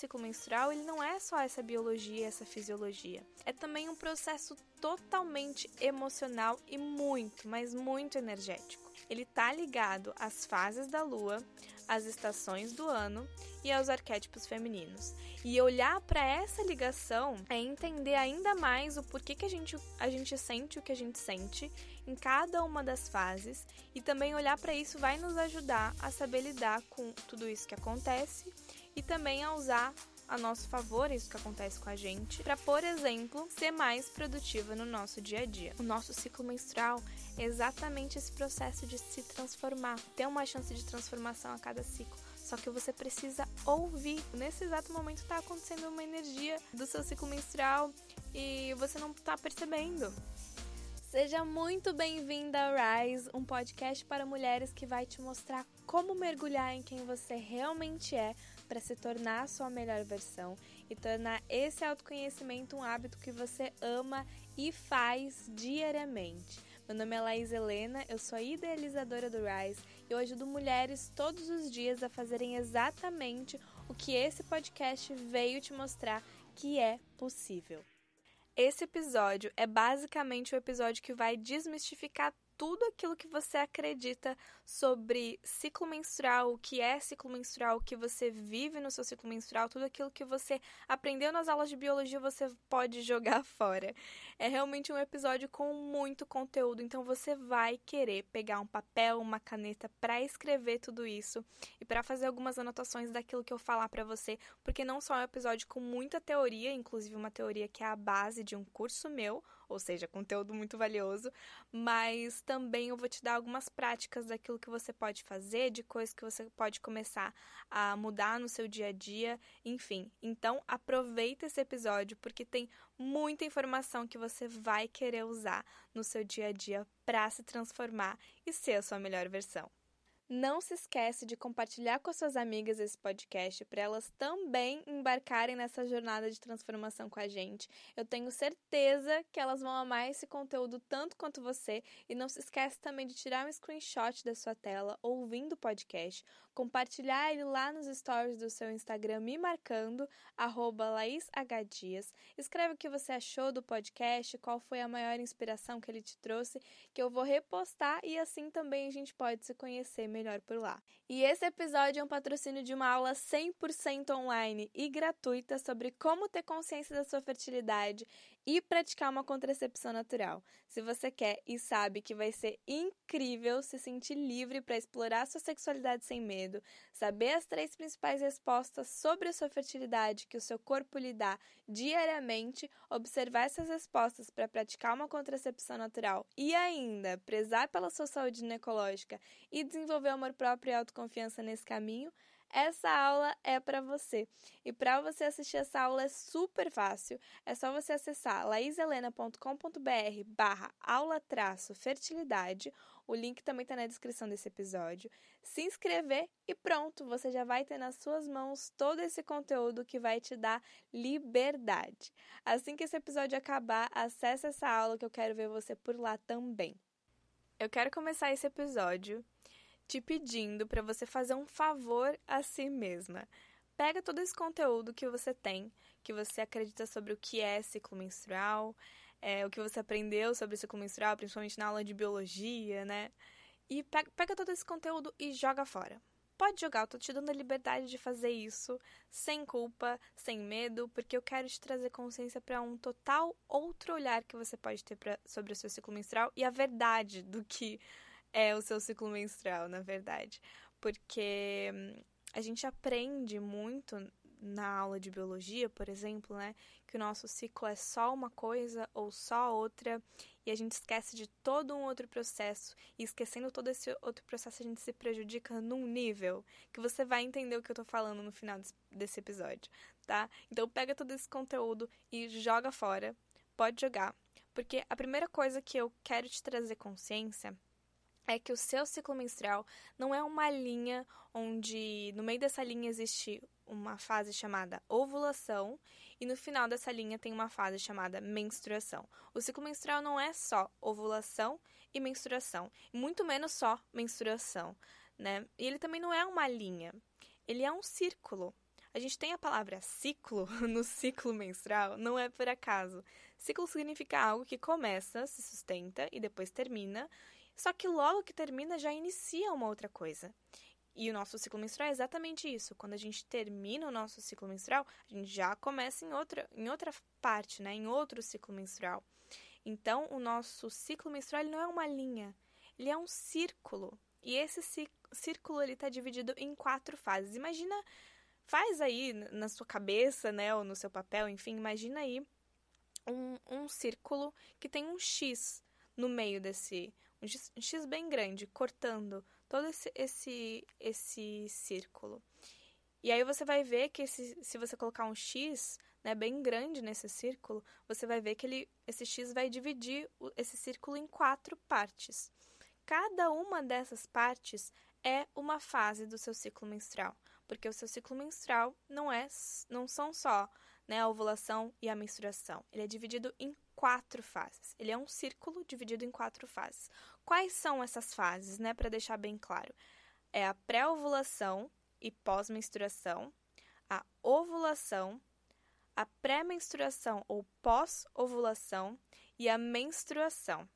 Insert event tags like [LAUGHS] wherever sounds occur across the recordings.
ciclo menstrual ele não é só essa biologia, essa fisiologia. É também um processo totalmente emocional e muito, mas muito energético. Ele está ligado às fases da lua, às estações do ano e aos arquétipos femininos. E olhar para essa ligação é entender ainda mais o porquê que a gente, a gente sente o que a gente sente em cada uma das fases e também olhar para isso vai nos ajudar a saber lidar com tudo isso que acontece e também a usar a nosso favor isso que acontece com a gente, para, por exemplo, ser mais produtiva no nosso dia a dia. O nosso ciclo menstrual é exatamente esse processo de se transformar, ter uma chance de transformação a cada ciclo. Só que você precisa ouvir. Nesse exato momento está acontecendo uma energia do seu ciclo menstrual e você não está percebendo. Seja muito bem-vinda ao Rise, um podcast para mulheres que vai te mostrar como mergulhar em quem você realmente é para se tornar a sua melhor versão e tornar esse autoconhecimento um hábito que você ama e faz diariamente. Meu nome é Laís Helena, eu sou a idealizadora do Rise e eu ajudo mulheres todos os dias a fazerem exatamente o que esse podcast veio te mostrar que é possível. Esse episódio é basicamente o episódio que vai desmistificar tudo aquilo que você acredita sobre ciclo menstrual, o que é ciclo menstrual, o que você vive no seu ciclo menstrual, tudo aquilo que você aprendeu nas aulas de biologia você pode [LAUGHS] jogar fora. É realmente um episódio com muito conteúdo, então você vai querer pegar um papel, uma caneta para escrever tudo isso e para fazer algumas anotações daquilo que eu falar para você, porque não só é um episódio com muita teoria, inclusive uma teoria que é a base de um curso meu, ou seja, conteúdo muito valioso, mas também eu vou te dar algumas práticas daquilo que você pode fazer, de coisas que você pode começar a mudar no seu dia a dia, enfim. Então, aproveita esse episódio porque tem muita informação que você vai querer usar no seu dia a dia para se transformar e ser a sua melhor versão. Não se esquece de compartilhar com suas amigas esse podcast para elas também embarcarem nessa jornada de transformação com a gente. Eu tenho certeza que elas vão amar esse conteúdo tanto quanto você e não se esquece também de tirar um screenshot da sua tela ouvindo o podcast, compartilhar ele lá nos stories do seu Instagram me marcando @laishdias. Escreve o que você achou do podcast, qual foi a maior inspiração que ele te trouxe, que eu vou repostar e assim também a gente pode se conhecer melhor por lá. E esse episódio é um patrocínio de uma aula 100% online e gratuita sobre como ter consciência da sua fertilidade e praticar uma contracepção natural. Se você quer e sabe que vai ser incrível se sentir livre para explorar sua sexualidade sem medo, saber as três principais respostas sobre a sua fertilidade que o seu corpo lhe dá diariamente, observar essas respostas para praticar uma contracepção natural e ainda prezar pela sua saúde ginecológica e desenvolver amor próprio e autoconfiança nesse caminho, essa aula é para você. E para você assistir essa aula é super fácil. É só você acessar laiselena.com.br barra aula fertilidade. O link também está na descrição desse episódio. Se inscrever e pronto, você já vai ter nas suas mãos todo esse conteúdo que vai te dar liberdade. Assim que esse episódio acabar, acesse essa aula que eu quero ver você por lá também. Eu quero começar esse episódio te pedindo para você fazer um favor a si mesma. Pega todo esse conteúdo que você tem, que você acredita sobre o que é ciclo menstrual, é, o que você aprendeu sobre ciclo menstrual, principalmente na aula de biologia, né? E pega, pega todo esse conteúdo e joga fora. Pode jogar, eu tô te dando a liberdade de fazer isso, sem culpa, sem medo, porque eu quero te trazer consciência para um total outro olhar que você pode ter pra, sobre o seu ciclo menstrual e a verdade do que é o seu ciclo menstrual, na verdade. Porque hum, a gente aprende muito na aula de biologia, por exemplo, né, que o nosso ciclo é só uma coisa ou só outra, e a gente esquece de todo um outro processo, e esquecendo todo esse outro processo a gente se prejudica num nível que você vai entender o que eu tô falando no final desse episódio, tá? Então pega todo esse conteúdo e joga fora, pode jogar, porque a primeira coisa que eu quero te trazer consciência é que o seu ciclo menstrual não é uma linha onde no meio dessa linha existe uma fase chamada ovulação e no final dessa linha tem uma fase chamada menstruação. O ciclo menstrual não é só ovulação e menstruação, muito menos só menstruação, né? E ele também não é uma linha, ele é um círculo. A gente tem a palavra ciclo [LAUGHS] no ciclo menstrual, não é por acaso. Ciclo significa algo que começa, se sustenta e depois termina, só que logo que termina já inicia uma outra coisa. E o nosso ciclo menstrual é exatamente isso. Quando a gente termina o nosso ciclo menstrual, a gente já começa em outra, em outra parte, né? em outro ciclo menstrual. Então, o nosso ciclo menstrual não é uma linha, ele é um círculo. E esse círculo está dividido em quatro fases. Imagina faz aí na sua cabeça, né, ou no seu papel, enfim, imagina aí um, um círculo que tem um X no meio desse, um X, bem grande, cortando todo esse, esse, esse círculo. E aí você vai ver que esse, se você colocar um X né, bem grande nesse círculo, você vai ver que ele, esse X vai dividir esse círculo em quatro partes. Cada uma dessas partes é uma fase do seu ciclo menstrual porque o seu ciclo menstrual não é não são só né, a ovulação e a menstruação. Ele é dividido em quatro fases. Ele é um círculo dividido em quatro fases. Quais são essas fases, né, para deixar bem claro? É a pré-ovulação e pós-menstruação, a ovulação, a pré-menstruação ou pós-ovulação e a menstruação.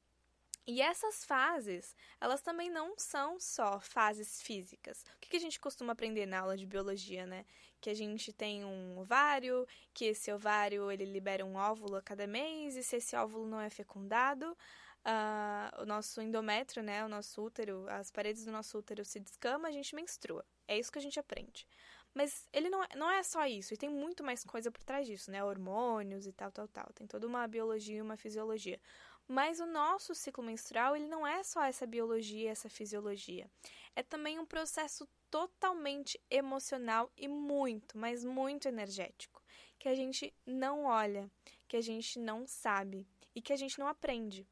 E essas fases, elas também não são só fases físicas. O que a gente costuma aprender na aula de biologia, né? Que a gente tem um ovário, que esse ovário ele libera um óvulo a cada mês, e se esse óvulo não é fecundado, uh, o nosso endométrio, né? O nosso útero, as paredes do nosso útero se descama, a gente menstrua. É isso que a gente aprende. Mas ele não é, não é só isso, e tem muito mais coisa por trás disso, né? Hormônios e tal, tal, tal. Tem toda uma biologia e uma fisiologia. Mas o nosso ciclo menstrual, ele não é só essa biologia, essa fisiologia. É também um processo totalmente emocional e muito, mas muito energético, que a gente não olha, que a gente não sabe e que a gente não aprende.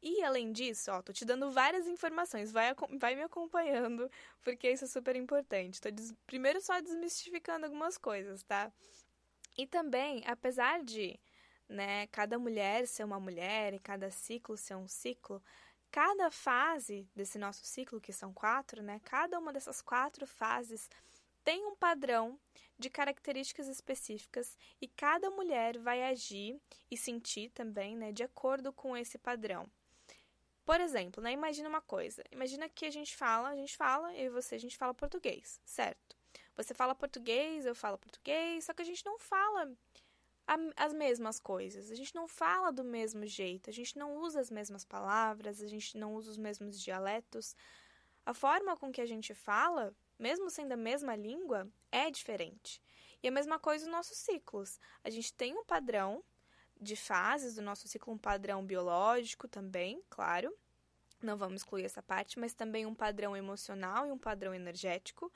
E além disso, ó, tô te dando várias informações, vai, vai me acompanhando, porque isso é super importante. Tô primeiro só desmistificando algumas coisas, tá? E também, apesar de né, cada mulher ser uma mulher e cada ciclo ser um ciclo, cada fase desse nosso ciclo, que são quatro, né, cada uma dessas quatro fases tem um padrão de características específicas e cada mulher vai agir e sentir também, né, de acordo com esse padrão. Por exemplo, né, imagina uma coisa. Imagina que a gente fala, a gente fala, eu e você, a gente fala português, certo? Você fala português, eu falo português, só que a gente não fala as mesmas coisas. A gente não fala do mesmo jeito, a gente não usa as mesmas palavras, a gente não usa os mesmos dialetos. A forma com que a gente fala, mesmo sendo a mesma língua, é diferente. E a mesma coisa nos nossos ciclos. A gente tem um padrão de fases do nosso ciclo, um padrão biológico também, claro. Não vamos excluir essa parte, mas também um padrão emocional e um padrão energético.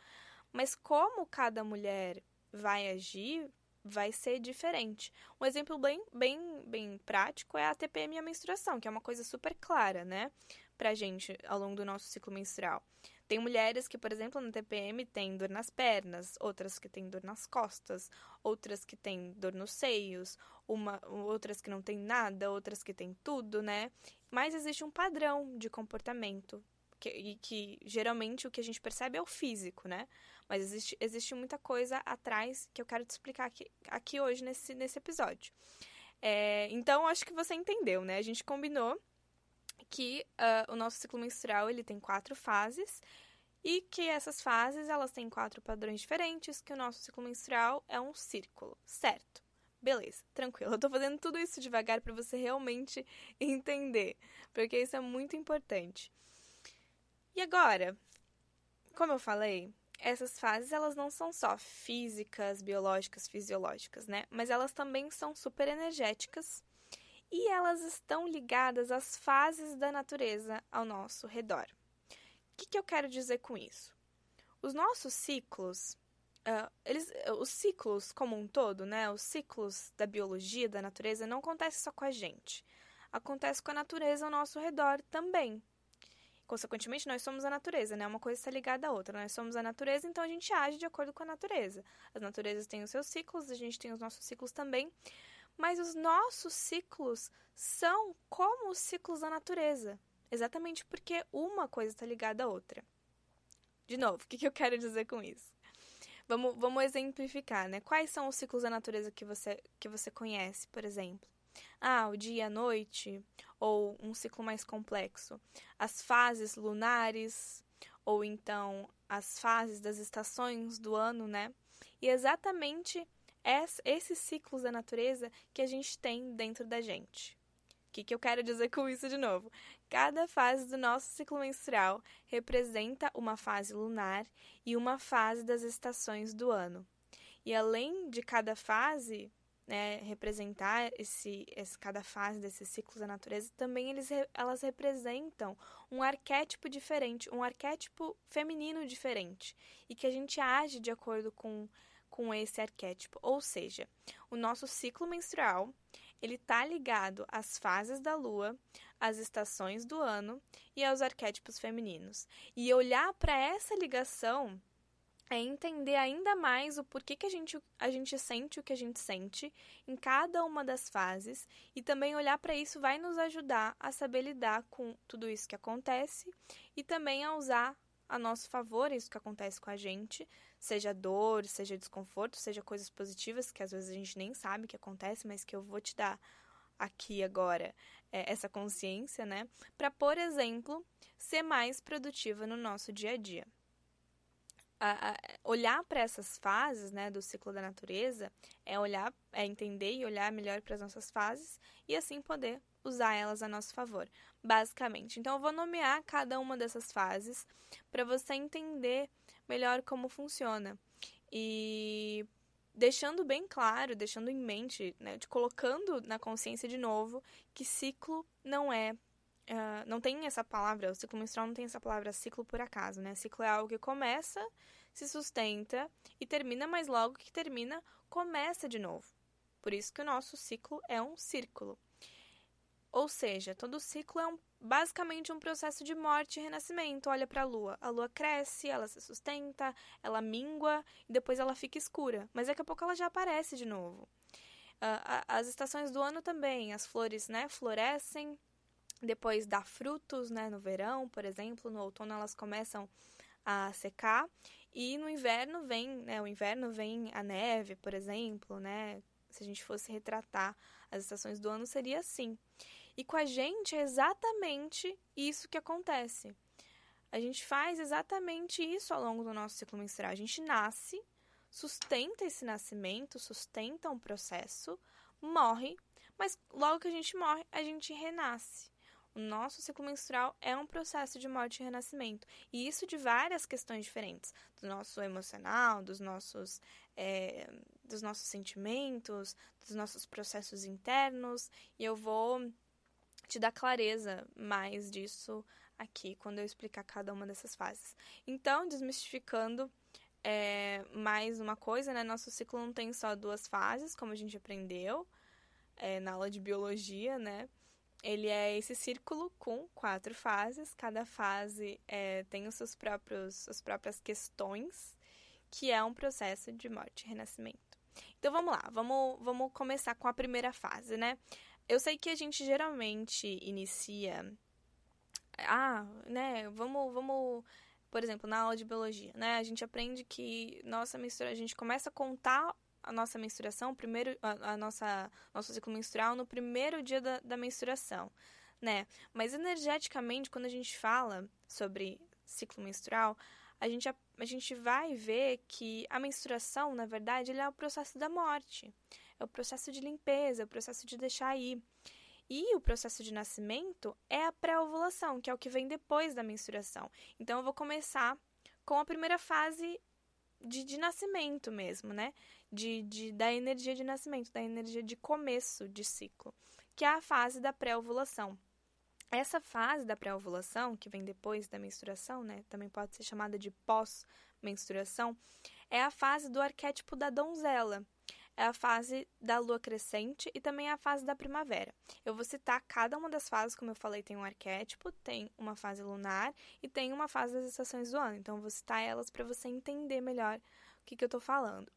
Mas como cada mulher vai agir vai ser diferente. Um exemplo bem, bem, bem prático é a TPM e a menstruação, que é uma coisa super clara, né, pra gente ao longo do nosso ciclo menstrual. Tem mulheres que, por exemplo, na TPM têm dor nas pernas, outras que têm dor nas costas, outras que têm dor nos seios, uma, outras que não têm nada, outras que têm tudo, né? Mas existe um padrão de comportamento que, e que geralmente o que a gente percebe é o físico, né? Mas existe, existe muita coisa atrás que eu quero te explicar aqui, aqui hoje nesse, nesse episódio. É, então, acho que você entendeu, né? A gente combinou que uh, o nosso ciclo menstrual ele tem quatro fases e que essas fases elas têm quatro padrões diferentes, que o nosso ciclo menstrual é um círculo, certo? Beleza, tranquilo. [LAUGHS] Eu tô fazendo tudo isso devagar para você realmente entender, porque isso é muito importante. E agora, como eu falei, essas fases elas não são só físicas, biológicas, fisiológicas, né? Mas elas também são super energéticas e elas estão ligadas às fases da natureza ao nosso redor. O que, que eu quero dizer com isso? Os nossos ciclos, uh, eles, os ciclos como um todo, né? Os ciclos da biologia, da natureza, não acontecem só com a gente. Acontece com a natureza ao nosso redor também. Consequentemente, nós somos a natureza, né? Uma coisa está ligada à outra. Nós somos a natureza, então a gente age de acordo com a natureza. As naturezas têm os seus ciclos, a gente tem os nossos ciclos também. Mas os nossos ciclos são como os ciclos da natureza. Exatamente porque uma coisa está ligada à outra. De novo, o que, eu quero dizer com isso? Vamos, vamos exemplificar, né? Quais são os ciclos da natureza que você, que você conhece, por exemplo? Ah, o dia e a noite, ou um ciclo mais complexo. As fases lunares, ou então as fases das estações do ano, né? E exatamente esses ciclos da natureza que a gente tem dentro da gente. O que, que eu quero dizer com isso de novo? Cada fase do nosso ciclo menstrual representa uma fase lunar e uma fase das estações do ano. E além de cada fase né, representar esse, esse, cada fase desses ciclos da natureza, também eles, elas representam um arquétipo diferente, um arquétipo feminino diferente, e que a gente age de acordo com, com esse arquétipo. Ou seja, o nosso ciclo menstrual ele está ligado às fases da lua, às estações do ano e aos arquétipos femininos. E olhar para essa ligação é entender ainda mais o porquê que a gente, a gente sente o que a gente sente em cada uma das fases e também olhar para isso vai nos ajudar a saber lidar com tudo isso que acontece e também a usar a nosso favor isso que acontece com a gente, seja dor, seja desconforto, seja coisas positivas que às vezes a gente nem sabe que acontece, mas que eu vou te dar aqui agora é, essa consciência, né? Para, por exemplo, ser mais produtiva no nosso dia a dia. A, a, olhar para essas fases né, do ciclo da natureza é olhar, é entender e olhar melhor para as nossas fases e assim poder usar elas a nosso favor, basicamente. Então, eu vou nomear cada uma dessas fases para você entender melhor como funciona. E deixando bem claro, deixando em mente, né, de colocando na consciência de novo que ciclo não é Uh, não tem essa palavra, o ciclo menstrual não tem essa palavra ciclo por acaso, né? Ciclo é algo que começa, se sustenta e termina, mas logo que termina, começa de novo. Por isso que o nosso ciclo é um círculo. Ou seja, todo ciclo é um, basicamente um processo de morte e renascimento. Olha para a lua. A lua cresce, ela se sustenta, ela mingua e depois ela fica escura. Mas daqui a pouco ela já aparece de novo. Uh, as estações do ano também, as flores né, florescem, depois dá frutos né, no verão, por exemplo. No outono elas começam a secar. E no inverno vem, né, o inverno vem a neve, por exemplo, né? Se a gente fosse retratar as estações do ano, seria assim. E com a gente é exatamente isso que acontece. A gente faz exatamente isso ao longo do nosso ciclo menstrual. A gente nasce, sustenta esse nascimento, sustenta um processo, morre, mas logo que a gente morre, a gente renasce. O nosso ciclo menstrual é um processo de morte e renascimento. E isso de várias questões diferentes. Do nosso emocional, dos nossos, é, dos nossos sentimentos, dos nossos processos internos. E eu vou te dar clareza mais disso aqui quando eu explicar cada uma dessas fases. Então, desmistificando é, mais uma coisa, né? Nosso ciclo não tem só duas fases, como a gente aprendeu é, na aula de biologia, né? Ele é esse círculo com quatro fases. Cada fase é, tem os seus próprios, as próprias questões, que é um processo de morte e renascimento. Então vamos lá, vamos, vamos começar com a primeira fase, né? Eu sei que a gente geralmente inicia. Ah, né? Vamos, vamos. Por exemplo, na aula de biologia, né? A gente aprende que nossa menstruação. A gente começa a contar a nossa menstruação, primeiro, a, a nossa nosso ciclo menstrual no primeiro dia da, da menstruação, né? Mas energeticamente, quando a gente fala sobre ciclo menstrual, a gente, a, a gente vai ver que a menstruação, na verdade, ele é o processo da morte é o processo de limpeza, é o processo de deixar ir. E o processo de nascimento é a pré-ovulação, que é o que vem depois da menstruação. Então, eu vou começar com a primeira fase de, de nascimento mesmo, né? De, de, da energia de nascimento, da energia de começo de ciclo, que é a fase da pré-ovulação. Essa fase da pré-ovulação, que vem depois da menstruação, né? Também pode ser chamada de pós-menstruação, é a fase do arquétipo da donzela, é a fase da lua crescente e também é a fase da primavera. Eu vou citar cada uma das fases, como eu falei, tem um arquétipo, tem uma fase lunar e tem uma fase das estações do ano. Então, eu vou citar elas para você entender melhor o que, que eu estou falando.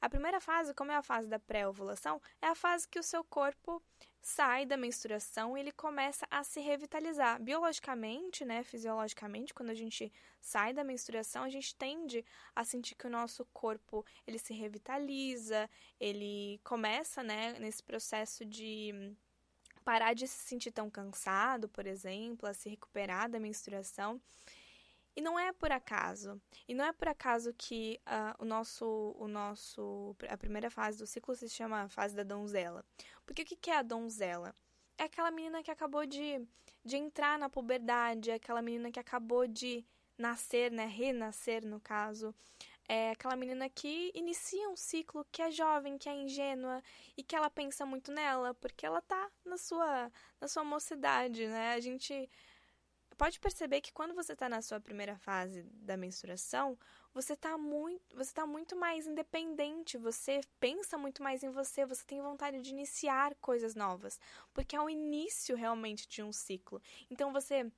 A primeira fase, como é a fase da pré-ovulação, é a fase que o seu corpo sai da menstruação e ele começa a se revitalizar. Biologicamente, né, fisiologicamente, quando a gente sai da menstruação, a gente tende a sentir que o nosso corpo, ele se revitaliza, ele começa, né, nesse processo de parar de se sentir tão cansado, por exemplo, a se recuperar da menstruação. E não é por acaso. E não é por acaso que uh, o nosso, o nosso, a primeira fase do ciclo se chama a fase da donzela. Porque o que é a donzela? É aquela menina que acabou de, de entrar na puberdade, é aquela menina que acabou de nascer, né, renascer no caso. É aquela menina que inicia um ciclo, que é jovem, que é ingênua e que ela pensa muito nela, porque ela tá na sua, na sua mocidade, né? A gente pode perceber que quando você está na sua primeira fase da menstruação, você está muito, você tá muito mais independente, você pensa muito mais em você, você tem vontade de iniciar coisas novas, porque é o início realmente de um ciclo. Então você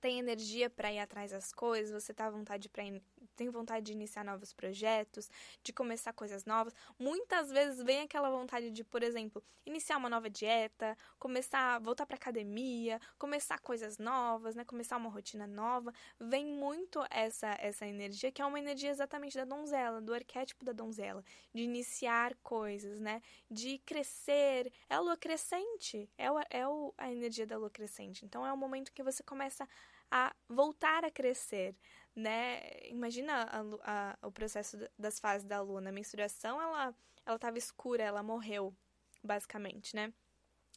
tem energia para ir atrás das coisas, você tá vontade para tem vontade de iniciar novos projetos, de começar coisas novas. Muitas vezes vem aquela vontade de, por exemplo, iniciar uma nova dieta, começar, voltar para academia, começar coisas novas, né, começar uma rotina nova. Vem muito essa essa energia, que é uma energia exatamente da donzela, do arquétipo da donzela, de iniciar coisas, né, de crescer. É a lua crescente, é, o, é o, a energia da lua crescente. Então é o momento que você começa a voltar a crescer, né? Imagina a, a, o processo das fases da lua. Na menstruação, ela ela estava escura, ela morreu, basicamente, né?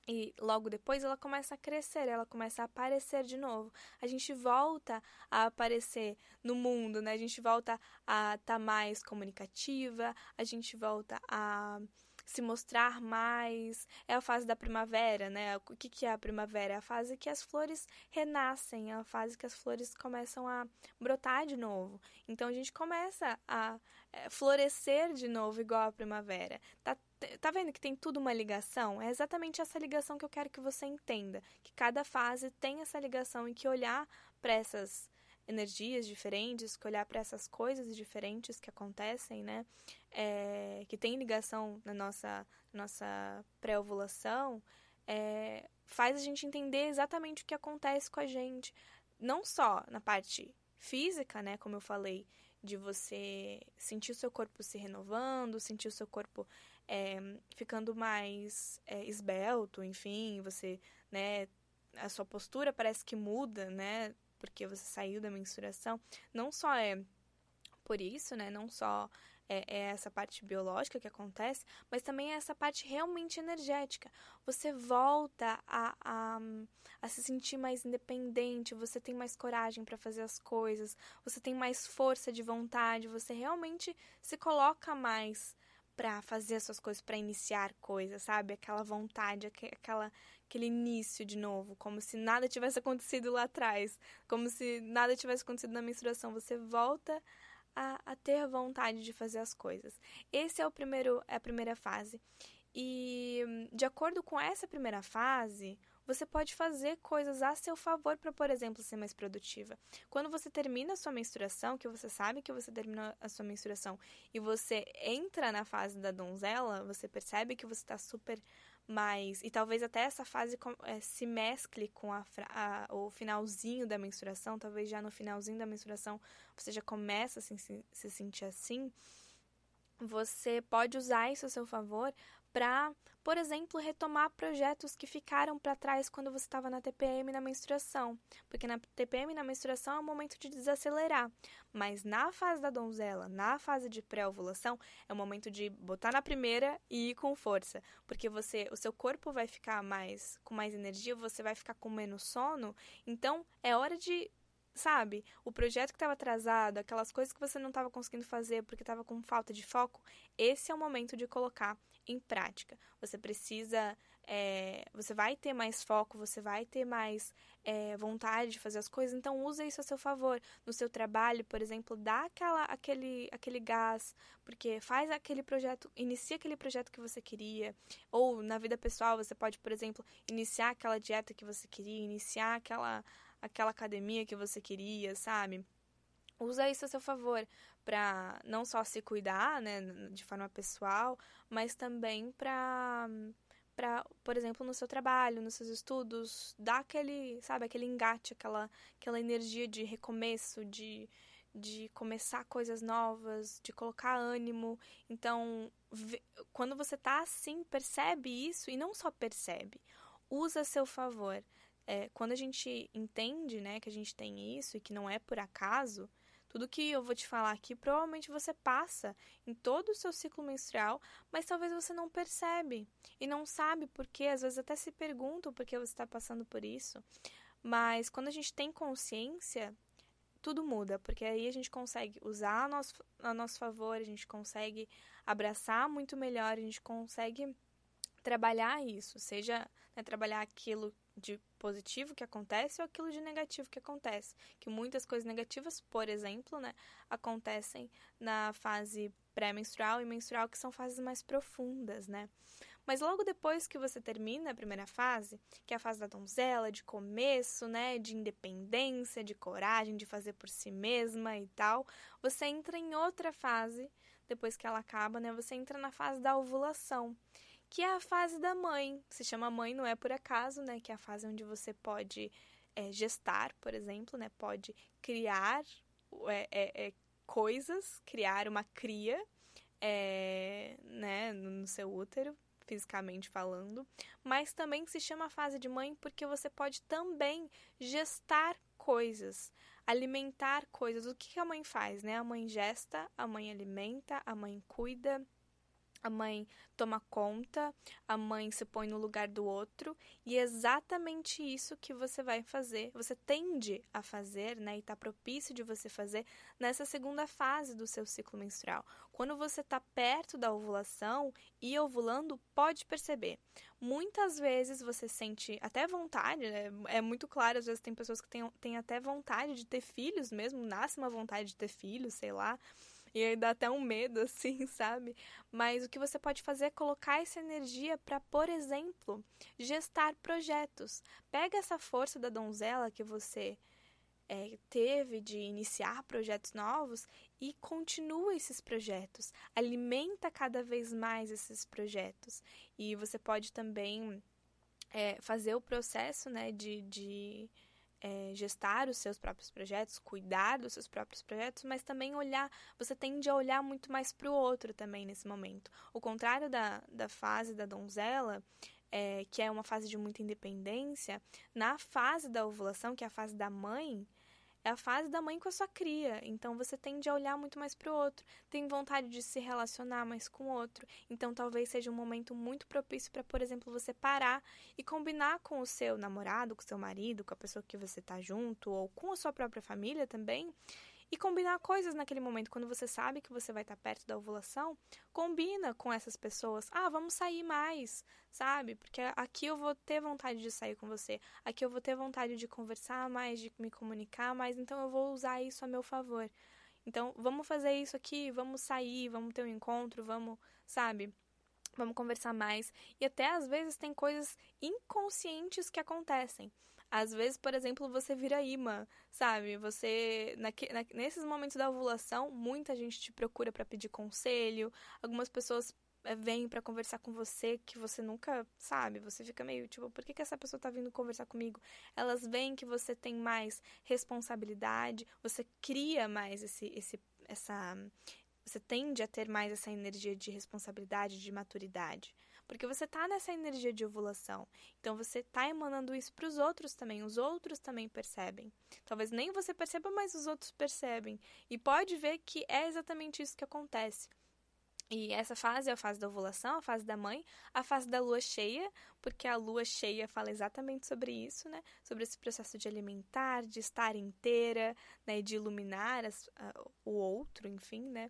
E logo depois ela começa a crescer, ela começa a aparecer de novo. A gente volta a aparecer no mundo, né? A gente volta a estar tá mais comunicativa, a gente volta a se mostrar mais. É a fase da primavera, né? O que, que é a primavera? É a fase que as flores renascem, é a fase que as flores começam a brotar de novo. Então a gente começa a é, florescer de novo, igual a primavera. Tá Tá vendo que tem tudo uma ligação? É exatamente essa ligação que eu quero que você entenda. Que cada fase tem essa ligação e que olhar para essas energias diferentes, que olhar para essas coisas diferentes que acontecem, né? É, que tem ligação na nossa, nossa pré-ovulação, é, faz a gente entender exatamente o que acontece com a gente. Não só na parte física, né? Como eu falei, de você sentir o seu corpo se renovando, sentir o seu corpo é, ficando mais é, esbelto, enfim, você, né? A sua postura parece que muda, né? Porque você saiu da menstruação, não só é por isso, né? Não só é, é, essa parte biológica que acontece, mas também é essa parte realmente energética. Você volta a, a, a se sentir mais independente, você tem mais coragem para fazer as coisas, você tem mais força de vontade, você realmente se coloca mais para fazer as suas coisas, para iniciar coisas, sabe? Aquela vontade, aquela, aquele início de novo, como se nada tivesse acontecido lá atrás, como se nada tivesse acontecido na menstruação. Você volta a, a ter vontade de fazer as coisas. Esse é o primeiro, é a primeira fase. E de acordo com essa primeira fase, você pode fazer coisas a seu favor para, por exemplo, ser mais produtiva. Quando você termina a sua menstruação, que você sabe que você terminou a sua menstruação e você entra na fase da donzela, você percebe que você está super mais. E talvez até essa fase é, se mescle com a, a, o finalzinho da menstruação, talvez já no finalzinho da menstruação você já começa a se, se sentir assim. Você pode usar isso a seu favor para, por exemplo, retomar projetos que ficaram para trás quando você estava na TPM na menstruação, porque na TPM na menstruação é o momento de desacelerar, mas na fase da donzela, na fase de pré-ovulação, é o momento de botar na primeira e ir com força, porque você, o seu corpo vai ficar mais com mais energia, você vai ficar com menos sono, então é hora de sabe? O projeto que estava atrasado, aquelas coisas que você não estava conseguindo fazer porque estava com falta de foco, esse é o momento de colocar em prática. Você precisa, é, você vai ter mais foco, você vai ter mais é, vontade de fazer as coisas, então usa isso a seu favor. No seu trabalho, por exemplo, dá aquela, aquele, aquele gás, porque faz aquele projeto, inicia aquele projeto que você queria. Ou na vida pessoal, você pode, por exemplo, iniciar aquela dieta que você queria, iniciar aquela, aquela academia que você queria, sabe? Usa isso a seu favor para não só se cuidar, né, de forma pessoal, mas também para para, por exemplo, no seu trabalho, nos seus estudos, dar aquele, sabe, aquele engate, aquela aquela energia de recomeço, de de começar coisas novas, de colocar ânimo. Então, quando você tá assim, percebe isso e não só percebe, usa a seu favor. É, quando a gente entende, né, que a gente tem isso e que não é por acaso, tudo que eu vou te falar aqui provavelmente você passa em todo o seu ciclo menstrual, mas talvez você não percebe e não sabe porque, às vezes até se perguntam por que você está passando por isso. Mas quando a gente tem consciência, tudo muda, porque aí a gente consegue usar a nosso, a nosso favor, a gente consegue abraçar muito melhor, a gente consegue trabalhar isso, seja né, trabalhar aquilo de positivo que acontece ou aquilo de negativo que acontece. Que muitas coisas negativas, por exemplo, né, acontecem na fase pré-menstrual e menstrual, que são fases mais profundas, né? Mas logo depois que você termina a primeira fase, que é a fase da donzela, de começo, né, de independência, de coragem, de fazer por si mesma e tal, você entra em outra fase, depois que ela acaba, né, você entra na fase da ovulação que é a fase da mãe. Se chama mãe não é por acaso, né? Que é a fase onde você pode é, gestar, por exemplo, né? Pode criar é, é, é coisas, criar uma cria, é, né? No seu útero, fisicamente falando. Mas também se chama fase de mãe porque você pode também gestar coisas, alimentar coisas. O que a mãe faz, né? A mãe gesta, a mãe alimenta, a mãe cuida a mãe toma conta, a mãe se põe no lugar do outro, e é exatamente isso que você vai fazer, você tende a fazer, né, e está propício de você fazer nessa segunda fase do seu ciclo menstrual. Quando você está perto da ovulação e ovulando, pode perceber. Muitas vezes você sente até vontade, né? é muito claro, às vezes tem pessoas que têm, têm até vontade de ter filhos mesmo, nasce uma vontade de ter filhos, sei lá. E aí dá até um medo, [LAUGHS] assim, sabe? Mas o que você pode fazer é colocar essa energia para, por exemplo, gestar projetos. Pega essa força da donzela que você é, teve de iniciar projetos novos e continua esses projetos. Alimenta cada vez mais esses projetos. E você pode também é, fazer o processo né, de, de é, gestar os seus próprios projetos, cuidar dos seus próprios projetos, mas também olhar, você tende a olhar muito mais para o outro também nesse momento. O contrário da, da fase da donzela, é, que é uma fase de muita independência, na fase da ovulação, que é a fase da mãe, é a fase da mãe com a sua cria, então você tende a olhar muito mais para o outro, tem vontade de se relacionar mais com o outro, então talvez seja um momento muito propício para, por exemplo, você parar e combinar com o seu namorado, com o seu marido, com a pessoa que você está junto, ou com a sua própria família também, e combinar coisas naquele momento. Quando você sabe que você vai estar perto da ovulação, combina com essas pessoas. Ah, vamos sair mais, sabe? Porque aqui eu vou ter vontade de sair com você. Aqui eu vou ter vontade de conversar mais, de me comunicar mais. Então eu vou usar isso a meu favor. Então vamos fazer isso aqui, vamos sair, vamos ter um encontro, vamos, sabe? Vamos conversar mais. E até às vezes tem coisas inconscientes que acontecem. Às vezes, por exemplo, você vira imã, sabe? Você, na, nesses momentos da ovulação, muita gente te procura para pedir conselho, algumas pessoas eh, vêm para conversar com você que você nunca sabe, você fica meio tipo, por que, que essa pessoa tá vindo conversar comigo? Elas veem que você tem mais responsabilidade, você cria mais esse, esse, essa, você tende a ter mais essa energia de responsabilidade, de maturidade. Porque você está nessa energia de ovulação. Então você está emanando isso para os outros também. Os outros também percebem. Talvez nem você perceba, mas os outros percebem. E pode ver que é exatamente isso que acontece. E essa fase é a fase da ovulação, a fase da mãe, a fase da lua cheia, porque a lua cheia fala exatamente sobre isso, né? Sobre esse processo de alimentar, de estar inteira, né? De iluminar as, o outro, enfim, né?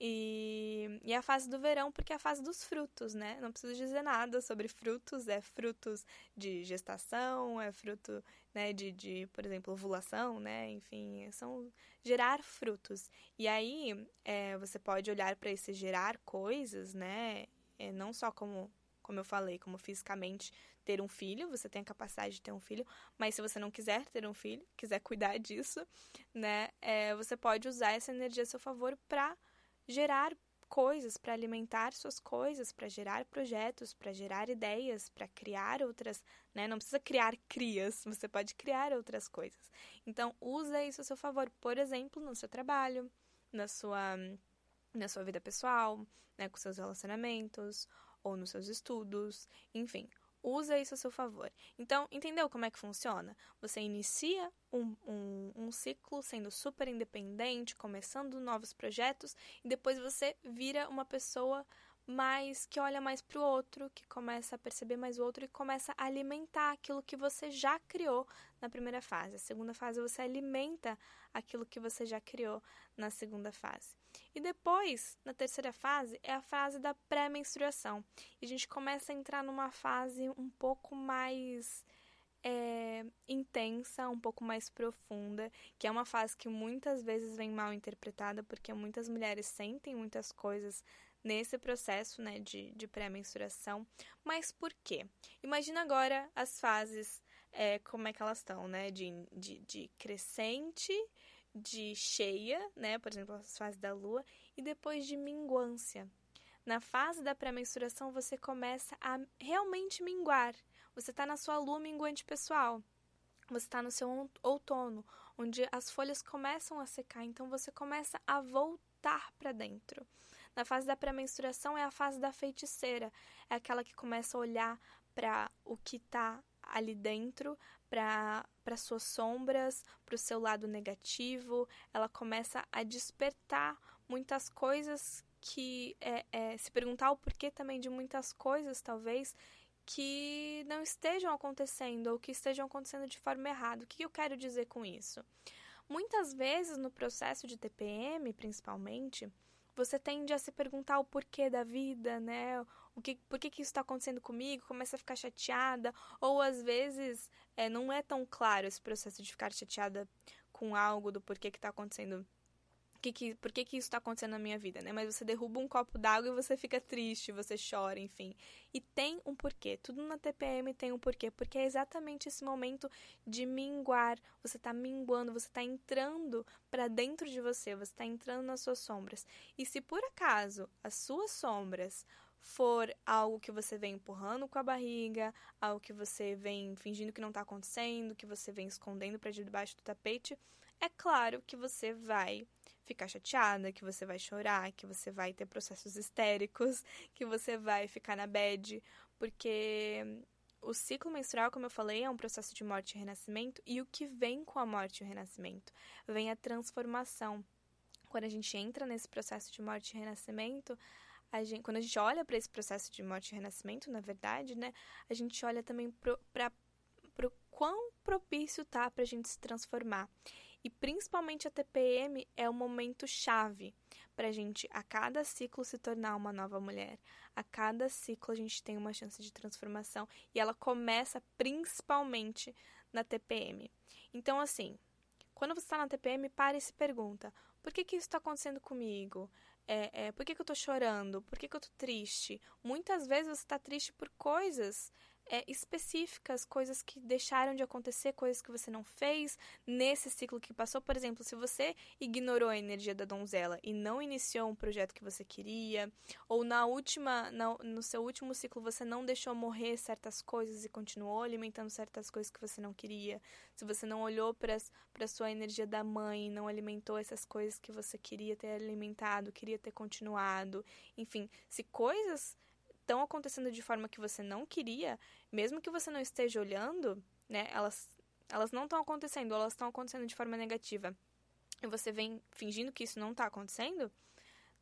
E, e a fase do verão, porque é a fase dos frutos, né? Não preciso dizer nada sobre frutos, é frutos de gestação, é fruto né, de, de, por exemplo, ovulação, né? Enfim, são gerar frutos. E aí é, você pode olhar para esse gerar coisas, né? É, não só como como eu falei, como fisicamente ter um filho, você tem a capacidade de ter um filho, mas se você não quiser ter um filho, quiser cuidar disso, né, é, você pode usar essa energia a seu favor para gerar coisas, para alimentar suas coisas, para gerar projetos, para gerar ideias, para criar outras, né? Não precisa criar crias, [LAUGHS] você pode criar outras coisas. Então, usa isso a seu favor, por exemplo, no seu trabalho, na sua na sua vida pessoal, né, com seus relacionamentos ou nos seus estudos, enfim, usa isso a seu favor. Então, entendeu como é que funciona? Você inicia um, um, um, ciclo sendo super independente, começando novos projetos, e depois você vira uma pessoa mais que olha mais para o outro, que começa a perceber mais o outro e começa a alimentar aquilo que você já criou na primeira fase. A segunda fase você alimenta aquilo que você já criou na segunda fase. E depois, na terceira fase, é a fase da pré-menstruação. E a gente começa a entrar numa fase um pouco mais é, intensa, um pouco mais profunda, que é uma fase que muitas vezes vem mal interpretada, porque muitas mulheres sentem muitas coisas nesse processo né, de, de pré-menstruação. Mas por quê? Imagina agora as fases, é, como é que elas estão, né? De, de, de crescente, de cheia, né? Por exemplo, as fases da lua, e depois de minguância. Na fase da pré-menstruação, você começa a realmente minguar. Você está na sua lua minguante pessoal. Você está no seu outono, onde as folhas começam a secar, então você começa a voltar para dentro. Na fase da pré-menstruação é a fase da feiticeira, é aquela que começa a olhar para o que está ali dentro, para suas sombras, para o seu lado negativo, ela começa a despertar muitas coisas que é, é, se perguntar o porquê também de muitas coisas, talvez, que não estejam acontecendo ou que estejam acontecendo de forma errada. O que eu quero dizer com isso? Muitas vezes no processo de TPM, principalmente, você tende a se perguntar o porquê da vida, né? O que, por que, que isso está acontecendo comigo? Começa a ficar chateada, ou às vezes é, não é tão claro esse processo de ficar chateada com algo do porquê que está acontecendo que, que, por que, que isso está acontecendo na minha vida, né? Mas você derruba um copo d'água e você fica triste, você chora, enfim. E tem um porquê. Tudo na TPM tem um porquê. Porque é exatamente esse momento de minguar. Você está minguando, você está entrando para dentro de você, você está entrando nas suas sombras. E se por acaso as suas sombras for algo que você vem empurrando com a barriga, algo que você vem fingindo que não está acontecendo, que você vem escondendo para debaixo do tapete, é claro que você vai ficar chateada, que você vai chorar, que você vai ter processos histéricos, [LAUGHS] que você vai ficar na bad, porque o ciclo menstrual, como eu falei, é um processo de morte e renascimento, e o que vem com a morte e o renascimento? Vem a transformação. Quando a gente entra nesse processo de morte e renascimento, a gente, quando a gente olha para esse processo de morte e renascimento, na verdade, né, a gente olha também para o quão propício tá para a gente se transformar. E principalmente a TPM é o momento chave para a gente, a cada ciclo, se tornar uma nova mulher. A cada ciclo a gente tem uma chance de transformação e ela começa principalmente na TPM. Então, assim, quando você está na TPM, para e se pergunta: por que, que isso está acontecendo comigo? É, é, por que, que eu estou chorando? Por que, que eu estou triste? Muitas vezes você está triste por coisas é, específicas, coisas que deixaram de acontecer, coisas que você não fez nesse ciclo que passou. Por exemplo, se você ignorou a energia da donzela e não iniciou um projeto que você queria, ou na última, na, no seu último ciclo você não deixou morrer certas coisas e continuou alimentando certas coisas que você não queria, se você não olhou para a sua energia da mãe não alimentou essas coisas que você queria ter alimentado, queria ter continuado, enfim, se coisas estão acontecendo de forma que você não queria, mesmo que você não esteja olhando, né, elas, elas não estão acontecendo, elas estão acontecendo de forma negativa, e você vem fingindo que isso não está acontecendo,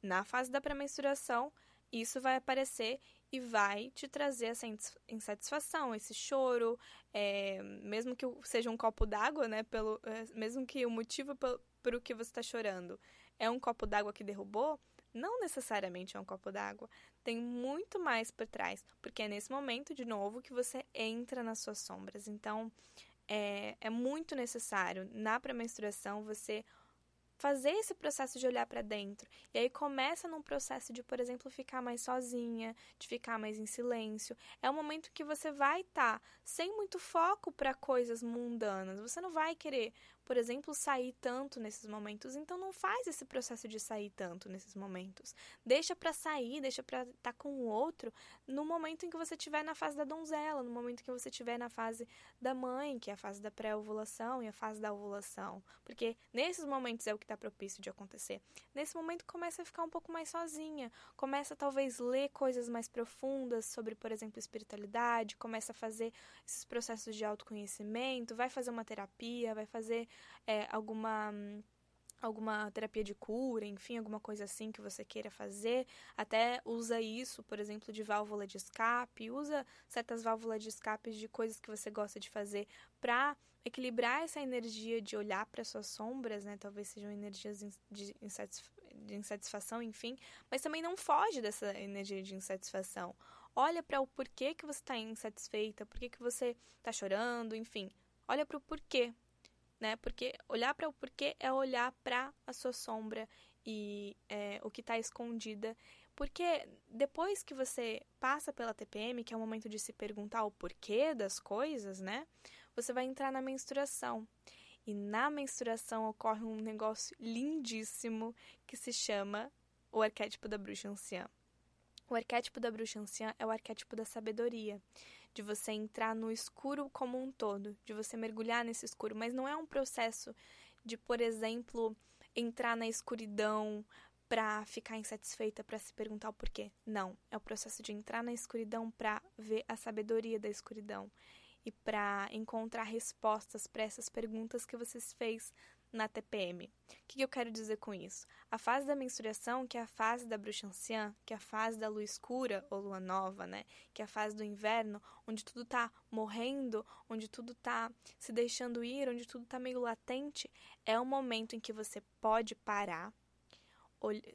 na fase da pré-menstruação, isso vai aparecer e vai te trazer essa insatisfação, esse choro, é, mesmo que seja um copo d'água, né, pelo, é, mesmo que o motivo por o que você está chorando é um copo d'água que derrubou, não necessariamente é um copo d'água, tem muito mais por trás, porque é nesse momento, de novo, que você entra nas suas sombras. Então, é, é muito necessário, na pré-menstruação, você fazer esse processo de olhar para dentro. E aí começa num processo de, por exemplo, ficar mais sozinha, de ficar mais em silêncio. É um momento que você vai estar tá sem muito foco para coisas mundanas. Você não vai querer por exemplo, sair tanto nesses momentos, então não faz esse processo de sair tanto nesses momentos. Deixa para sair, deixa para estar tá com o outro no momento em que você estiver na fase da donzela, no momento em que você estiver na fase da mãe, que é a fase da pré-ovulação e a fase da ovulação, porque nesses momentos é o que está propício de acontecer. Nesse momento começa a ficar um pouco mais sozinha, começa talvez ler coisas mais profundas sobre, por exemplo, espiritualidade, começa a fazer esses processos de autoconhecimento, vai fazer uma terapia, vai fazer é, alguma alguma terapia de cura, enfim, alguma coisa assim que você queira fazer, até usa isso, por exemplo, de válvula de escape, usa certas válvulas de escape de coisas que você gosta de fazer para equilibrar essa energia de olhar para suas sombras, né? Talvez sejam energias de, insatisf de insatisfação, enfim, mas também não foge dessa energia de insatisfação. Olha para o porquê que você está insatisfeita, porquê que você está chorando, enfim. Olha para o porquê, né? Porque olhar para o porquê é olhar para a sua sombra e é, o que está escondida. Porque depois que você passa pela TPM, que é o momento de se perguntar o porquê das coisas, né? Você vai entrar na menstruação. E na menstruação ocorre um negócio lindíssimo que se chama o arquétipo da bruxa anciã. O arquétipo da bruxa anciã é o arquétipo da sabedoria de você entrar no escuro como um todo, de você mergulhar nesse escuro, mas não é um processo de, por exemplo, entrar na escuridão para ficar insatisfeita, para se perguntar o porquê. Não, é o processo de entrar na escuridão para ver a sabedoria da escuridão e para encontrar respostas para essas perguntas que você fez na TPM. O que eu quero dizer com isso? A fase da menstruação, que é a fase da bruxa anciã, que é a fase da lua escura ou lua nova, né? Que é a fase do inverno, onde tudo tá morrendo, onde tudo tá se deixando ir, onde tudo tá meio latente, é o momento em que você pode parar,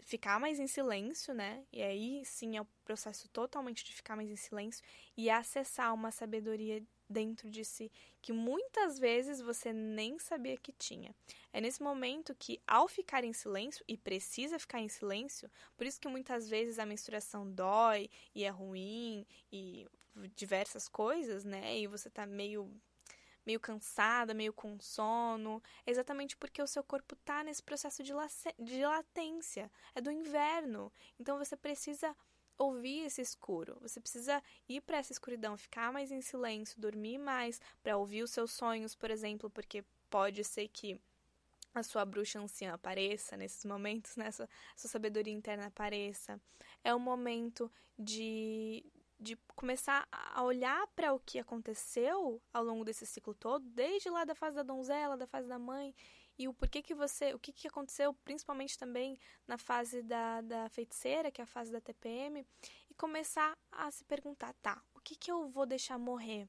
ficar mais em silêncio, né? E aí sim é o processo totalmente de ficar mais em silêncio e acessar uma sabedoria dentro de si que muitas vezes você nem sabia que tinha. É nesse momento que, ao ficar em silêncio, e precisa ficar em silêncio, por isso que muitas vezes a menstruação dói e é ruim e diversas coisas, né? E você tá meio meio cansada, meio com sono, exatamente porque o seu corpo tá nesse processo de, de latência, é do inverno. Então você precisa ouvir esse escuro. Você precisa ir para essa escuridão, ficar mais em silêncio, dormir mais, para ouvir os seus sonhos, por exemplo, porque pode ser que a sua bruxa anciã apareça nesses momentos, né? Sua, sua sabedoria interna apareça. É o momento de, de começar a olhar para o que aconteceu ao longo desse ciclo todo, desde lá da fase da donzela, da fase da mãe, e o porquê que você, o que, que aconteceu, principalmente também na fase da, da feiticeira, que é a fase da TPM, e começar a se perguntar, tá, o que, que eu vou deixar morrer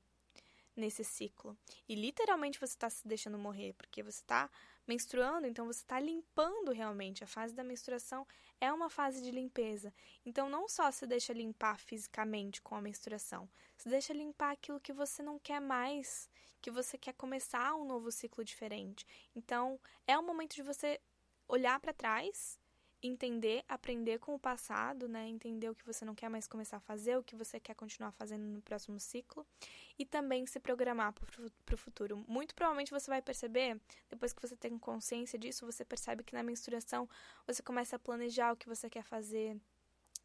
nesse ciclo? E literalmente você está se deixando morrer, porque você está menstruando, então você está limpando realmente. A fase da menstruação é uma fase de limpeza. Então não só se deixa limpar fisicamente com a menstruação, se deixa limpar aquilo que você não quer mais, que você quer começar um novo ciclo diferente. Então é o momento de você olhar para trás entender, aprender com o passado, né? Entender o que você não quer mais começar a fazer, o que você quer continuar fazendo no próximo ciclo e também se programar para o futuro. Muito provavelmente você vai perceber, depois que você tem consciência disso, você percebe que na menstruação você começa a planejar o que você quer fazer,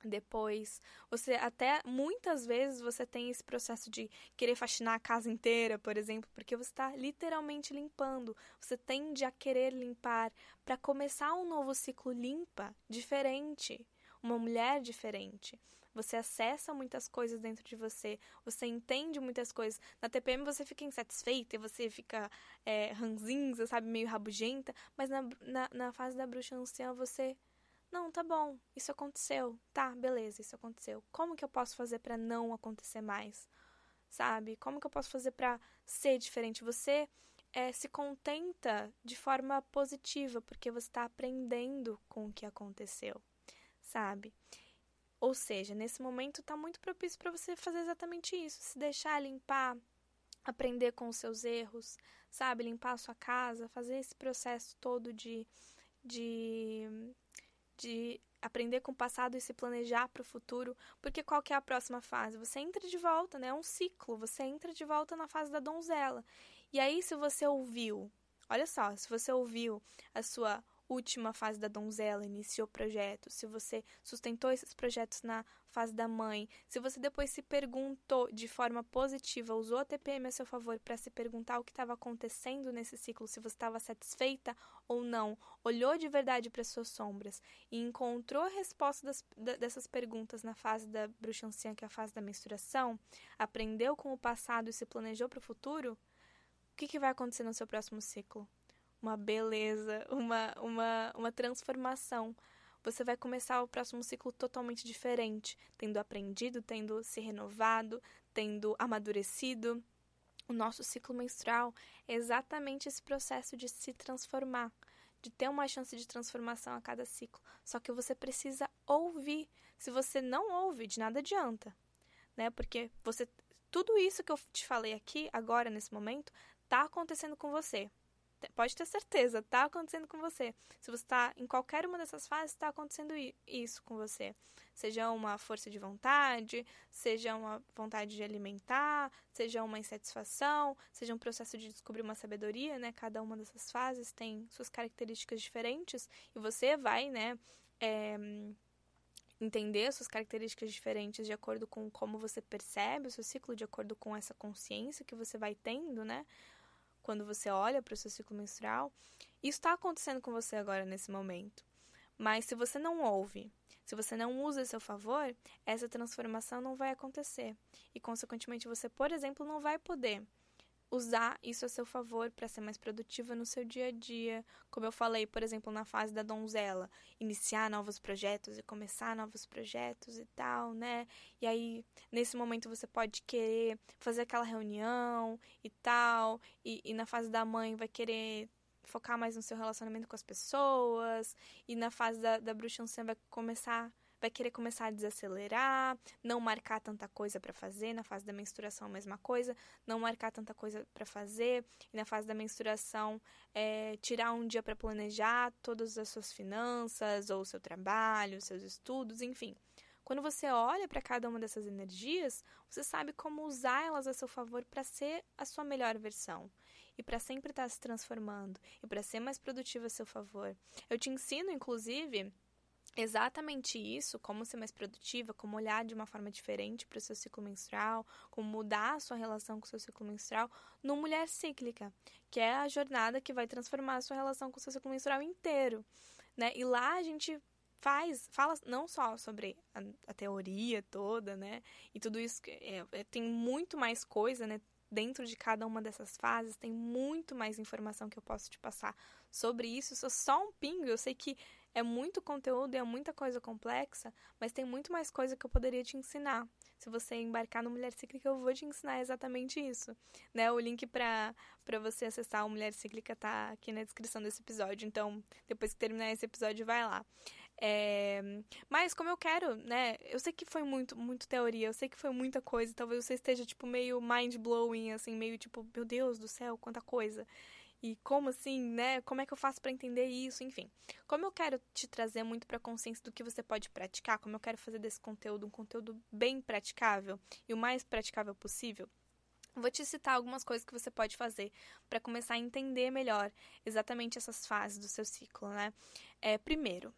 depois. Você até muitas vezes você tem esse processo de querer faxinar a casa inteira, por exemplo, porque você está literalmente limpando. Você tende a querer limpar para começar um novo ciclo limpa, diferente, uma mulher diferente. Você acessa muitas coisas dentro de você, você entende muitas coisas. Na TPM você fica insatisfeita e você fica é, ranzinza, sabe, meio rabugenta, mas na, na, na fase da bruxa anciã você não, tá bom, isso aconteceu. Tá, beleza, isso aconteceu. Como que eu posso fazer para não acontecer mais? Sabe? Como que eu posso fazer para ser diferente? Você é, se contenta de forma positiva, porque você está aprendendo com o que aconteceu, sabe? Ou seja, nesse momento está muito propício para você fazer exatamente isso, se deixar limpar, aprender com os seus erros, sabe? Limpar a sua casa, fazer esse processo todo de de, de aprender com o passado e se planejar para o futuro, porque qual que é a próxima fase? Você entra de volta, né? É um ciclo, você entra de volta na fase da donzela. E aí, se você ouviu, olha só, se você ouviu a sua última fase da donzela, iniciou projetos, se você sustentou esses projetos na fase da mãe, se você depois se perguntou de forma positiva, usou a TPM a seu favor para se perguntar o que estava acontecendo nesse ciclo, se você estava satisfeita ou não, olhou de verdade para suas sombras e encontrou a resposta das, dessas perguntas na fase da bruxa anciã, que é a fase da menstruação, aprendeu com o passado e se planejou para o futuro, o que, que vai acontecer no seu próximo ciclo? Uma beleza, uma, uma, uma transformação. Você vai começar o próximo ciclo totalmente diferente, tendo aprendido, tendo se renovado, tendo amadurecido. O nosso ciclo menstrual é exatamente esse processo de se transformar, de ter uma chance de transformação a cada ciclo. Só que você precisa ouvir. Se você não ouve, de nada adianta, né? Porque você tudo isso que eu te falei aqui agora nesse momento está acontecendo com você pode ter certeza, está acontecendo com você. Se você está em qualquer uma dessas fases, está acontecendo isso com você. Seja uma força de vontade, seja uma vontade de alimentar, seja uma insatisfação, seja um processo de descobrir uma sabedoria, né? Cada uma dessas fases tem suas características diferentes e você vai, né? É, entender suas características diferentes de acordo com como você percebe o seu ciclo, de acordo com essa consciência que você vai tendo, né? Quando você olha para o seu ciclo menstrual, isso está acontecendo com você agora nesse momento. Mas se você não ouve, se você não usa a seu favor, essa transformação não vai acontecer. E, consequentemente, você, por exemplo, não vai poder usar isso a seu favor para ser mais produtiva no seu dia a dia. Como eu falei, por exemplo, na fase da donzela, iniciar novos projetos e começar novos projetos e tal, né? E aí, nesse momento, você pode querer fazer aquela reunião e tal, e, e na fase da mãe vai querer focar mais no seu relacionamento com as pessoas, e na fase da, da bruxa anciã vai começar vai querer começar a desacelerar, não marcar tanta coisa para fazer. Na fase da menstruação, a mesma coisa, não marcar tanta coisa para fazer. E na fase da menstruação, é, tirar um dia para planejar todas as suas finanças, ou seu trabalho, seus estudos, enfim. Quando você olha para cada uma dessas energias, você sabe como usar elas a seu favor para ser a sua melhor versão e para sempre estar tá se transformando e para ser mais produtiva a seu favor. Eu te ensino, inclusive, exatamente isso, como ser mais produtiva, como olhar de uma forma diferente para o seu ciclo menstrual, como mudar a sua relação com o seu ciclo menstrual, no Mulher Cíclica, que é a jornada que vai transformar a sua relação com o seu ciclo menstrual inteiro, né? E lá a gente faz, fala não só sobre a, a teoria toda, né? E tudo isso, é, é, tem muito mais coisa, né? Dentro de cada uma dessas fases, tem muito mais informação que eu posso te passar sobre isso. Isso é só um pingo. Eu sei que é muito conteúdo e é muita coisa complexa, mas tem muito mais coisa que eu poderia te ensinar. Se você embarcar no Mulher Cíclica, eu vou te ensinar exatamente isso. Né? O link para você acessar o Mulher Cíclica tá aqui na descrição desse episódio. Então, depois que terminar esse episódio, vai lá. É... Mas como eu quero, né? Eu sei que foi muito, muito teoria, eu sei que foi muita coisa. Talvez você esteja, tipo, meio mind-blowing, assim, meio tipo, meu Deus do céu, quanta coisa e como assim, né? Como é que eu faço para entender isso? Enfim, como eu quero te trazer muito para consciência do que você pode praticar, como eu quero fazer desse conteúdo um conteúdo bem praticável e o mais praticável possível, Vou te citar algumas coisas que você pode fazer para começar a entender melhor exatamente essas fases do seu ciclo, né? É, primeiro,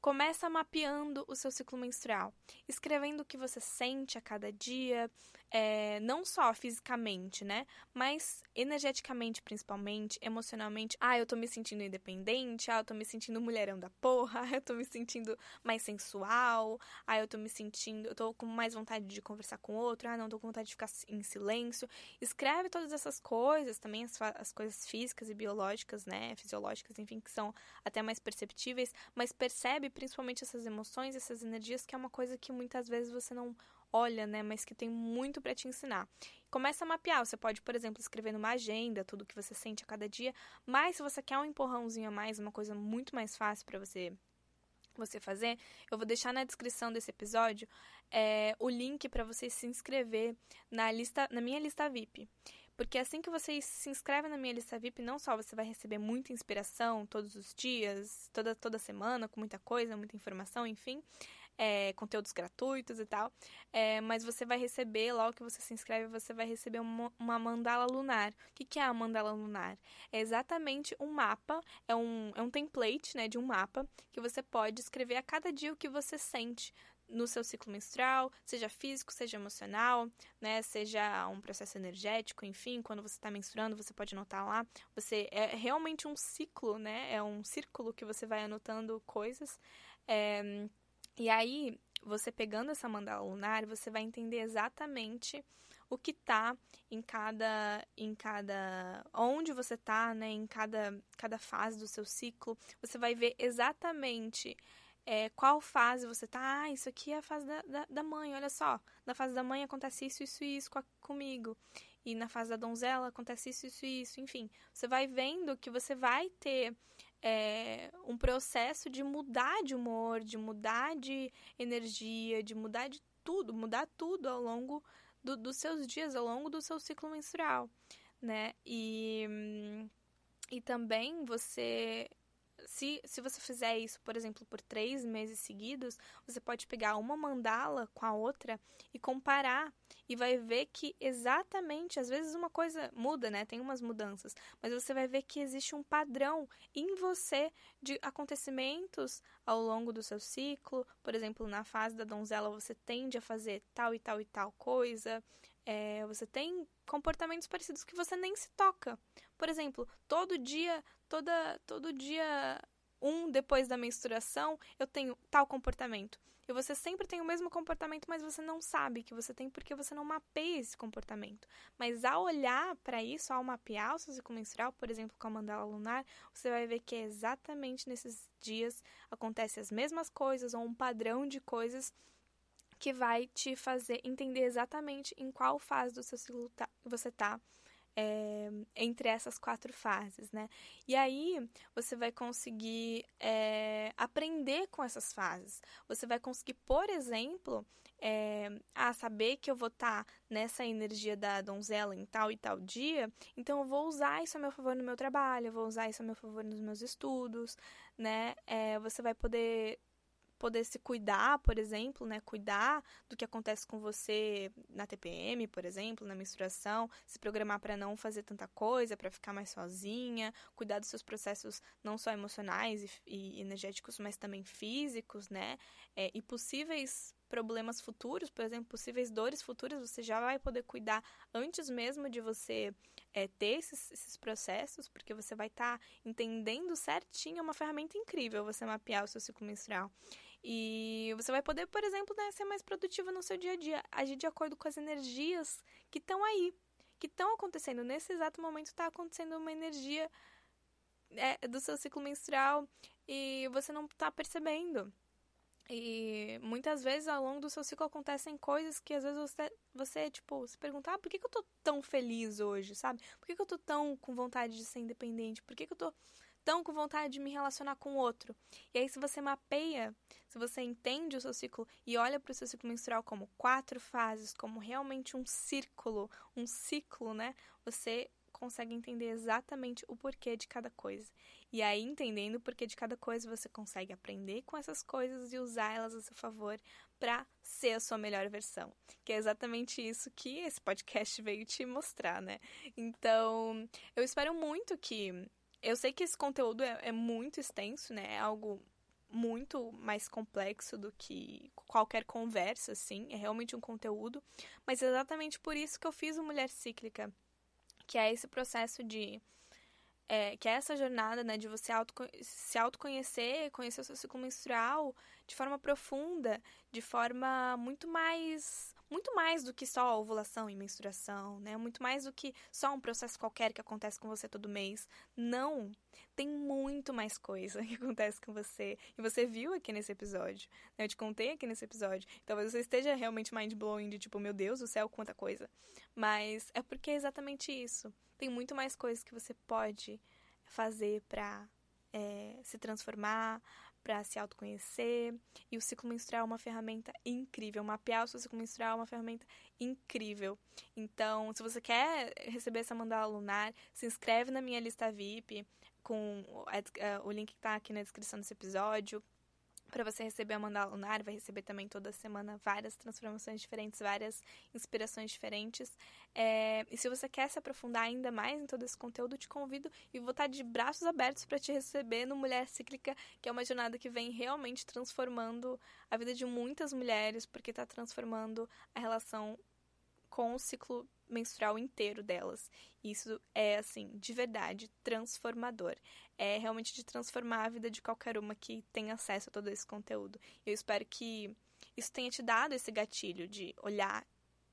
começa mapeando o seu ciclo menstrual, escrevendo o que você sente a cada dia, é, não só fisicamente, né? Mas energeticamente, principalmente, emocionalmente. Ah, eu tô me sentindo independente, ah, eu tô me sentindo mulherão da porra, ah, [LAUGHS] eu tô me sentindo mais sensual, ah, eu tô me sentindo, eu tô com mais vontade de conversar com outro, ah, não, tô com vontade de ficar em silêncio. Escreve todas essas coisas, também as, as coisas físicas e biológicas, né? Fisiológicas, enfim, que são até mais perceptíveis, mas percebe principalmente essas emoções, essas energias, que é uma coisa que muitas vezes você não olha, né, mas que tem muito para te ensinar. Começa a mapear, você pode, por exemplo, escrever numa agenda tudo que você sente a cada dia, mas se você quer um empurrãozinho a mais, uma coisa muito mais fácil para você você fazer, eu vou deixar na descrição desse episódio é, o link para você se inscrever na lista, na minha lista VIP. Porque assim que você se inscreve na minha lista VIP, não só você vai receber muita inspiração todos os dias, toda, toda semana, com muita coisa, muita informação, enfim, é, conteúdos gratuitos e tal, é, mas você vai receber, logo que você se inscreve, você vai receber uma, uma mandala lunar. O que, que é a mandala lunar? É exatamente um mapa, é um, é um template né, de um mapa que você pode escrever a cada dia o que você sente no seu ciclo menstrual, seja físico, seja emocional, né, seja um processo energético, enfim, quando você está menstruando, você pode anotar lá. Você é realmente um ciclo, né? É um círculo que você vai anotando coisas. É, e aí, você pegando essa mandala lunar, você vai entender exatamente o que tá em cada em cada onde você tá, né, em cada cada fase do seu ciclo. Você vai ver exatamente é, qual fase você tá. Ah, isso aqui é a fase da, da, da, mãe, olha só. Na fase da mãe acontece isso, isso e isso comigo. E na fase da donzela acontece isso, isso e isso. Enfim, você vai vendo que você vai ter é, um processo de mudar de humor, de mudar de energia, de mudar de tudo, mudar tudo ao longo do, dos seus dias, ao longo do seu ciclo menstrual, né? E, e também você se, se você fizer isso, por exemplo, por três meses seguidos, você pode pegar uma mandala com a outra e comparar e vai ver que exatamente, às vezes uma coisa muda, né? Tem umas mudanças, mas você vai ver que existe um padrão em você de acontecimentos ao longo do seu ciclo. Por exemplo, na fase da donzela você tende a fazer tal e tal e tal coisa. É, você tem comportamentos parecidos que você nem se toca. Por exemplo, todo dia, toda, todo dia um depois da menstruação, eu tenho tal comportamento. E você sempre tem o mesmo comportamento, mas você não sabe que você tem porque você não mapeia esse comportamento. Mas ao olhar para isso, ao mapear o seu ciclo menstrual, por exemplo, com a mandala lunar, você vai ver que é exatamente nesses dias acontecem as mesmas coisas ou um padrão de coisas que vai te fazer entender exatamente em qual fase do seu ciclo tá, você está é, entre essas quatro fases, né? E aí você vai conseguir é, aprender com essas fases. Você vai conseguir, por exemplo, é, a saber que eu vou estar tá nessa energia da donzela em tal e tal dia, então eu vou usar isso a meu favor no meu trabalho, eu vou usar isso a meu favor nos meus estudos, né? É, você vai poder poder se cuidar, por exemplo, né? Cuidar do que acontece com você na TPM, por exemplo, na menstruação, se programar para não fazer tanta coisa, para ficar mais sozinha, cuidar dos seus processos não só emocionais e, e energéticos, mas também físicos, né? É, e possíveis problemas futuros, por exemplo, possíveis dores futuras, você já vai poder cuidar antes mesmo de você é, ter esses, esses, processos, porque você vai estar tá entendendo certinho, é uma ferramenta incrível você mapear o seu ciclo menstrual. E você vai poder, por exemplo, né, ser mais produtiva no seu dia a dia, agir de acordo com as energias que estão aí, que estão acontecendo. Nesse exato momento está acontecendo uma energia é, do seu ciclo menstrual e você não está percebendo. E muitas vezes ao longo do seu ciclo acontecem coisas que às vezes você, você tipo, se pergunta, ah, por que, que eu tô tão feliz hoje, sabe? Por que, que eu tô tão com vontade de ser independente? Por que, que eu tô tão com vontade de me relacionar com o outro. E aí, se você mapeia, se você entende o seu ciclo e olha para o seu ciclo menstrual como quatro fases, como realmente um círculo, um ciclo, né? Você consegue entender exatamente o porquê de cada coisa. E aí, entendendo o porquê de cada coisa, você consegue aprender com essas coisas e usá-las a seu favor para ser a sua melhor versão. Que é exatamente isso que esse podcast veio te mostrar, né? Então, eu espero muito que eu sei que esse conteúdo é, é muito extenso, né? É algo muito mais complexo do que qualquer conversa, assim. É realmente um conteúdo. Mas é exatamente por isso que eu fiz o Mulher Cíclica, que é esse processo de. É, que é essa jornada, né, de você se autoconhecer, conhecer o seu ciclo menstrual de forma profunda, de forma muito mais muito mais do que só ovulação e menstruação, né? Muito mais do que só um processo qualquer que acontece com você todo mês. Não, tem muito mais coisa [LAUGHS] que acontece com você. E você viu aqui nesse episódio. Né? Eu te contei aqui nesse episódio. Talvez você esteja realmente mind blowing de tipo, meu Deus do céu, quanta coisa. Mas é porque é exatamente isso. Tem muito mais coisas que você pode fazer pra é, se transformar, para se autoconhecer. E o ciclo menstrual é uma ferramenta incrível. Mapear o seu ciclo menstrual é uma ferramenta incrível. Então, se você quer receber essa mandala lunar, se inscreve na minha lista VIP com o link que está aqui na descrição desse episódio para você receber a mandala lunar, vai receber também toda semana várias transformações diferentes, várias inspirações diferentes. É, e se você quer se aprofundar ainda mais em todo esse conteúdo, te convido e vou estar de braços abertos para te receber no Mulher Cíclica, que é uma jornada que vem realmente transformando a vida de muitas mulheres, porque está transformando a relação com o ciclo menstrual inteiro delas. Isso é, assim, de verdade, transformador. É realmente de transformar a vida de qualquer uma que tem acesso a todo esse conteúdo. Eu espero que isso tenha te dado esse gatilho de olhar,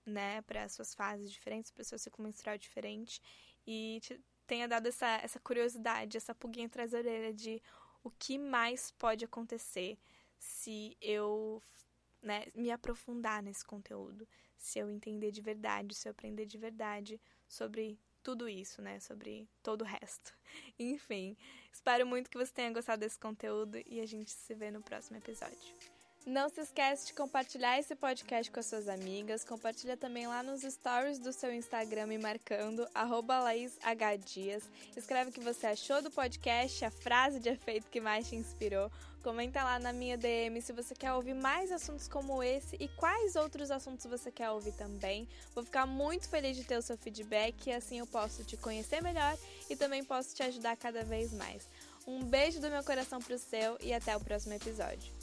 né, para as suas fases diferentes, para o seu ciclo menstrual diferente e te tenha dado essa, essa curiosidade, essa pulguinha atrás da orelha de o que mais pode acontecer se eu né, me aprofundar nesse conteúdo, se eu entender de verdade, se eu aprender de verdade sobre tudo isso, né, sobre todo o resto. [LAUGHS] Enfim, espero muito que você tenha gostado desse conteúdo e a gente se vê no próximo episódio. Não se esquece de compartilhar esse podcast com as suas amigas. Compartilha também lá nos stories do seu Instagram me marcando, LaísHDias. Escreve o que você achou do podcast, a frase de efeito que mais te inspirou. Comenta lá na minha DM se você quer ouvir mais assuntos como esse e quais outros assuntos você quer ouvir também. Vou ficar muito feliz de ter o seu feedback e assim eu posso te conhecer melhor e também posso te ajudar cada vez mais. Um beijo do meu coração pro seu e até o próximo episódio.